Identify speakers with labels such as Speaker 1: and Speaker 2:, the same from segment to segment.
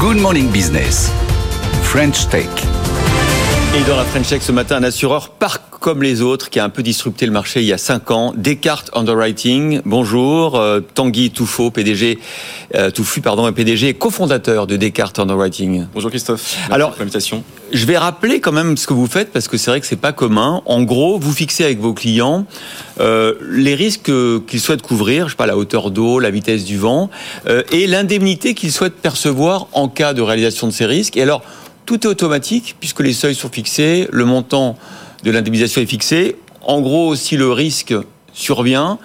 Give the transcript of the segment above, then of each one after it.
Speaker 1: Good Morning Business. French Tech.
Speaker 2: Et dans la French Tech ce matin, un assureur par comme les autres qui a un peu disrupté le marché il y a 5 ans. Descartes Underwriting, bonjour. Euh, Tanguy Touffo, PDG, euh, Touffu, pardon, PDG et cofondateur de Descartes Underwriting.
Speaker 3: Bonjour Christophe.
Speaker 2: Merci Alors, pour. Je vais rappeler quand même ce que vous faites parce que c'est vrai que c'est pas commun. En gros, vous fixez avec vos clients euh, les risques qu'ils souhaitent couvrir, je sais pas la hauteur d'eau, la vitesse du vent, euh, et l'indemnité qu'ils souhaitent percevoir en cas de réalisation de ces risques. Et alors, tout est automatique puisque les seuils sont fixés, le montant de l'indemnisation est fixé. En gros, si le risque survient,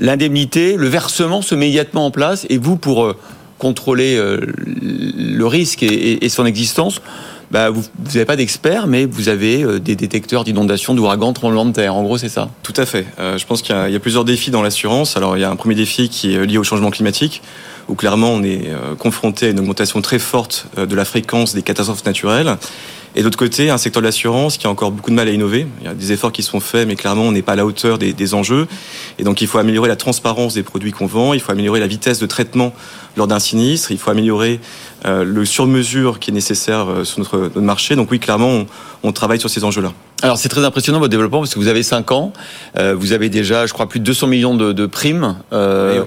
Speaker 2: l'indemnité, le versement se met immédiatement en place et vous, pour euh, contrôler euh, le risque et, son existence, bah, vous n'avez pas d'experts, mais vous avez euh, des détecteurs d'inondation, d'ouragans, tremblements de terre. En gros, c'est ça.
Speaker 3: Tout à fait. je pense qu'il y, a plusieurs défis dans l'assurance. Alors, il y a un premier défi qui est lié au changement climatique, où clairement on est confronté à une augmentation très forte de la fréquence des catastrophes naturelles. Et d'autre côté, un secteur de l'assurance qui a encore beaucoup de mal à innover. Il y a des efforts qui sont faits, mais clairement, on n'est pas à la hauteur des, des, enjeux. Et donc, il faut améliorer la transparence des produits qu'on vend. Il faut améliorer la vitesse de traitement lors d'un sinistre. Il faut améliorer euh, le sur-mesure qui est nécessaire euh, sur notre, notre, marché. Donc oui, clairement, on, on travaille sur ces enjeux-là.
Speaker 2: Alors c'est très impressionnant votre développement parce que vous avez 5 ans, euh, vous avez déjà, je crois, plus de 200 millions de, de primes, euh,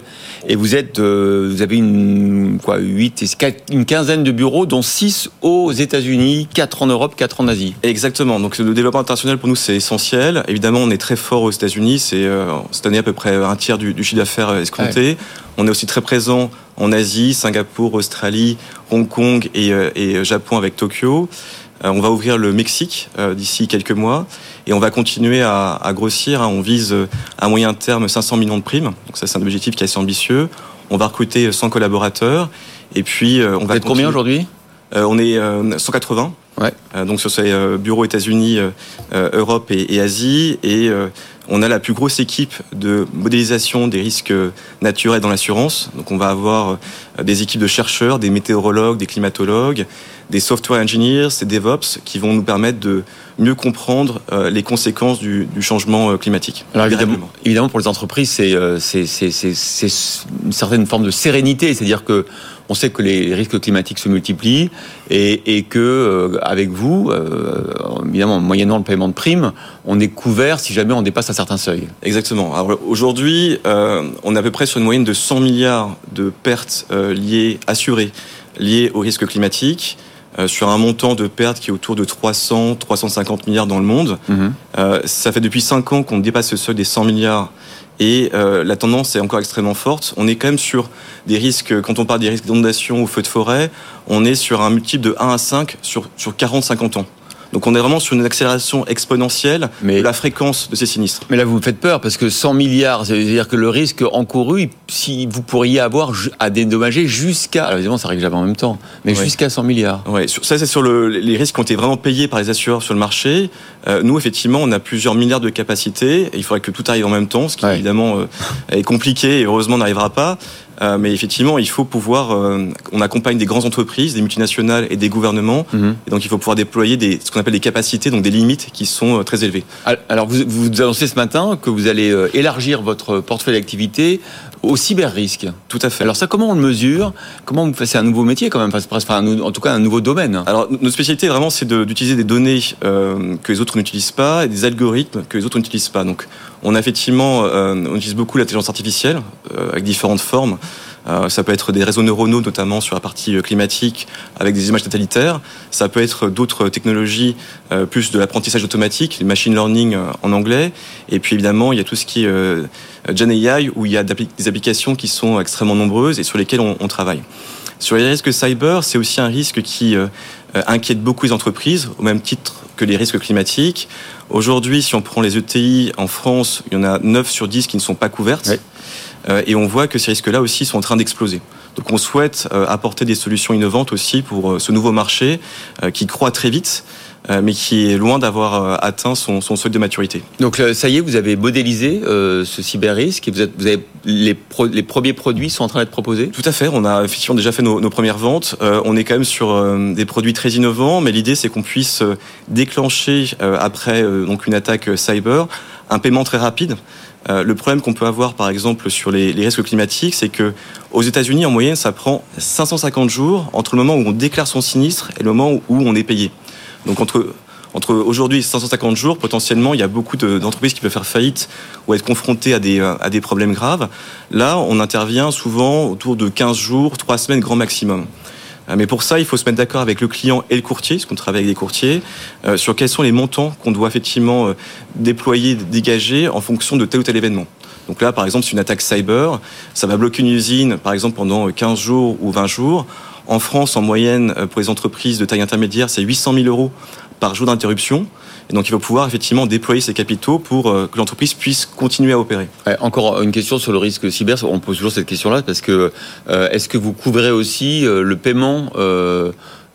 Speaker 2: et vous êtes, euh, vous avez une quoi, 8 une quinzaine de bureaux, dont 6 aux États-Unis, 4 en Europe, 4 en Asie.
Speaker 3: Exactement. Donc le développement international pour nous c'est essentiel. Évidemment, on est très fort aux États-Unis. C'est cette année à peu près un tiers du, du chiffre d'affaires escompté. On est aussi très présent en Asie, Singapour, Australie, Hong Kong et, euh, et Japon avec Tokyo. Euh, on va ouvrir le Mexique euh, d'ici quelques mois et on va continuer à, à grossir. Hein. On vise à moyen terme 500 millions de primes. Donc ça, c'est un objectif qui est assez ambitieux. On va recruter 100 collaborateurs et puis on
Speaker 2: Vous
Speaker 3: va.
Speaker 2: Êtes combien aujourd'hui?
Speaker 3: On est 180.
Speaker 2: Ouais.
Speaker 3: donc sur ces bureaux États-Unis, Europe et, et Asie et on a la plus grosse équipe de modélisation des risques naturels dans l'assurance. Donc on va avoir des équipes de chercheurs, des météorologues, des climatologues, des software engineers, des DevOps qui vont nous permettre de mieux comprendre euh, les conséquences du, du changement euh, climatique.
Speaker 2: Alors évidemment, évidemment, pour les entreprises, c'est euh, une certaine forme de sérénité, c'est-à-dire que on sait que les risques climatiques se multiplient et, et que avec vous, évidemment, moyennant le paiement de primes, on est couvert si jamais on dépasse un certain seuil.
Speaker 3: Exactement. Alors aujourd'hui, on est à peu près sur une moyenne de 100 milliards de pertes liées assurées liées au risque climatique. Euh, sur un montant de pertes qui est autour de 300, 350 milliards dans le monde.
Speaker 2: Mhm.
Speaker 3: Euh, ça fait depuis 5 ans qu'on dépasse ce seuil des 100 milliards et euh, la tendance est encore extrêmement forte. On est quand même sur des risques, quand on parle des risques d'inondation ou feu de forêt, on est sur un multiple de 1 à 5 sur, sur 40-50 ans. Donc on est vraiment sur une accélération exponentielle
Speaker 2: Mais-
Speaker 3: de la fréquence de ces sinistres.
Speaker 2: Mais là, vous me faites peur parce que 100 milliards, c'est-à-dire que le risque encouru, si vous pourriez avoir à dédommager jusqu'à, alors évidemment, ça règle jamais en même temps, mais jusqu'à 100 milliards.
Speaker 3: Sur- ça c'est sur le, les risques qui ont été vraiment payés par les assureurs sur le marché. Euh, nous, effectivement, on a plusieurs milliards de capacités. Et il faudrait que tout arrive en même temps, ce qui évidemment euh, est compliqué et heureusement n'arrivera pas. Euh, mais effectivement, il faut pouvoir. euh, on accompagne des grandes entreprises, des multinationales et des gouvernements.
Speaker 2: Mhm.
Speaker 3: Et donc, il faut pouvoir déployer des, ce qu'on appelle des capacités, donc des limites qui sont euh, très élevées.
Speaker 2: Alors, vous, vous annoncez ce matin que vous allez élargir votre portefeuille d'activité au cyber-risque.
Speaker 3: Tout à fait.
Speaker 2: Alors ça, comment on le mesure? Comment C'est un nouveau métier quand même, enfin, un en tout cas un nouveau domaine.
Speaker 3: Alors, notre spécialité, vraiment, c'est de- d'utiliser des données euh, que les autres n'utilisent pas et des algorithmes que les autres n'utilisent pas. Donc, on a effectivement, euh, on utilise beaucoup l'intelligence artificielle euh, avec différentes formes. Euh, ça peut être des réseaux neuronaux, notamment sur la partie euh, climatique, avec des images satelitaires. Ça peut être d'autres technologies, euh, plus de l'apprentissage automatique, le machine learning en anglais. Et puis, évidemment, il y a tout ce qui est Gen AI, où il y a des applications qui sont extrêmement nombreuses et sur lesquelles on, on travaille. Sur les risques cyber, c'est aussi un risque qui euh, inquiète beaucoup les entreprises, au même titre que les risques climatiques. Aujourd'hui, si on prend les ETI en France, il y en a 9 sur 10 qui ne sont pas couvertes.
Speaker 2: Ouais.
Speaker 3: Euh, et on voit que ces risques-là aussi sont en train d'exploser. Donc on souhaite euh, apporter des solutions innovantes aussi pour euh, ce nouveau marché qui croît très vite, mais qui est loin d'avoir atteint son, son seuil de maturité.
Speaker 2: Donc ça y est, vous avez modélisé euh, ce cyber-risque et vous, êtes, vous avez les, pro- les premiers produits sont en train d'être proposés?
Speaker 3: Tout à fait. On a effectivement déjà fait nos, nos premières ventes. Euh, on est quand même sur euh, des produits très innovants, mais l'idée c'est qu'on puisse déclencher après donc une attaque cyber un paiement très rapide. Le problème qu'on peut avoir, par exemple, sur les, risques climatiques, c'est que aux États-Unis, en moyenne, ça prend 550 jours entre le moment où on déclare son sinistre et le moment où on est payé. Donc entre entre aujourd'hui et 550 jours, potentiellement, il y a beaucoup d'entreprises qui peuvent faire faillite ou être confrontées à des, à des problèmes graves. Là, on intervient souvent autour de 15 jours, 3 semaines grand maximum. Euh, mais pour ça, il faut se mettre d'accord avec le client et le courtier, parce qu'on travaille avec des courtiers, euh, sur quels sont les montants qu'on doit effectivement euh, déployer, dégager en fonction de tel ou tel événement. Donc là, par exemple, c'est une attaque cyber, ça va bloquer une usine, par exemple, pendant 15 jours ou 20 jours. En France, en moyenne, pour les entreprises de taille intermédiaire, c'est 800 000 euros par jour d'interruption. Et donc, il faut pouvoir effectivement déployer ses capitaux pour euh, que l'entreprise puisse continuer à opérer.
Speaker 2: encore une question sur le risque cyber. On pose toujours cette question-là parce que euh, est-ce que vous couvrez aussi euh, le paiement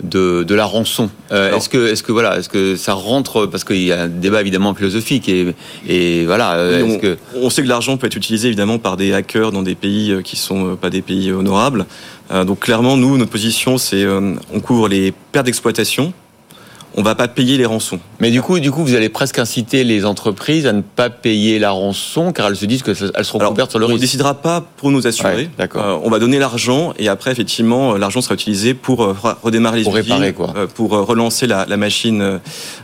Speaker 2: de, de, la rançon? est-ce que, est-ce que voilà, est-ce que ça rentre? Parce qu'il y a un débat évidemment philosophique et, et voilà.
Speaker 3: on,
Speaker 2: que...
Speaker 3: on, sait que l'argent peut être utilisé évidemment par des hackers dans des pays qui sont pas des pays honorables. donc clairement, nous, notre position, c'est on couvre les pertes d'exploitation on va pas payer les rançons.
Speaker 2: Mais du coup, du coup, vous allez presque inciter les entreprises à ne pas payer la rançon, car elles se disent qu'elles seront couvertes sur le risque.
Speaker 3: On ne décidera pas pour nous assurer.
Speaker 2: d'accord.
Speaker 3: Euh, on va donner l'argent et après, effectivement, euh, l'argent sera utilisé pour euh, redémarrer les
Speaker 2: pour réparer, quoi.
Speaker 3: pour relancer la, machine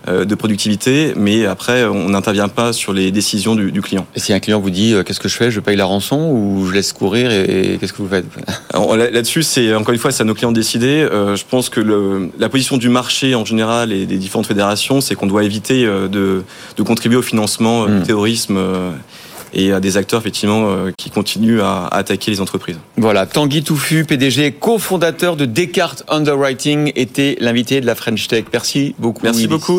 Speaker 3: de productivité. Mais après, on n'intervient pas sur les décisions du, client.
Speaker 2: Et si un client vous dit qu'est-ce que je fais, je paye la rançon ou je laisse courir et, qu'est-ce que vous faites?
Speaker 3: Là-dessus, c'est encore une fois, c'est à nos clients de décider. je pense que le, la position du marché en général des, différentes fédérations, c'est qu'on doit éviter euh, de, contribuer au financement euh, du hmm. terrorisme euh, et à des acteurs effectivement qui continuent à, attaquer les entreprises.
Speaker 2: Voilà, Tanguy Touffu, PDG, cofondateur de Descartes Underwriting, était l'invité de la French Tech. Merci beaucoup.
Speaker 3: Merci beaucoup.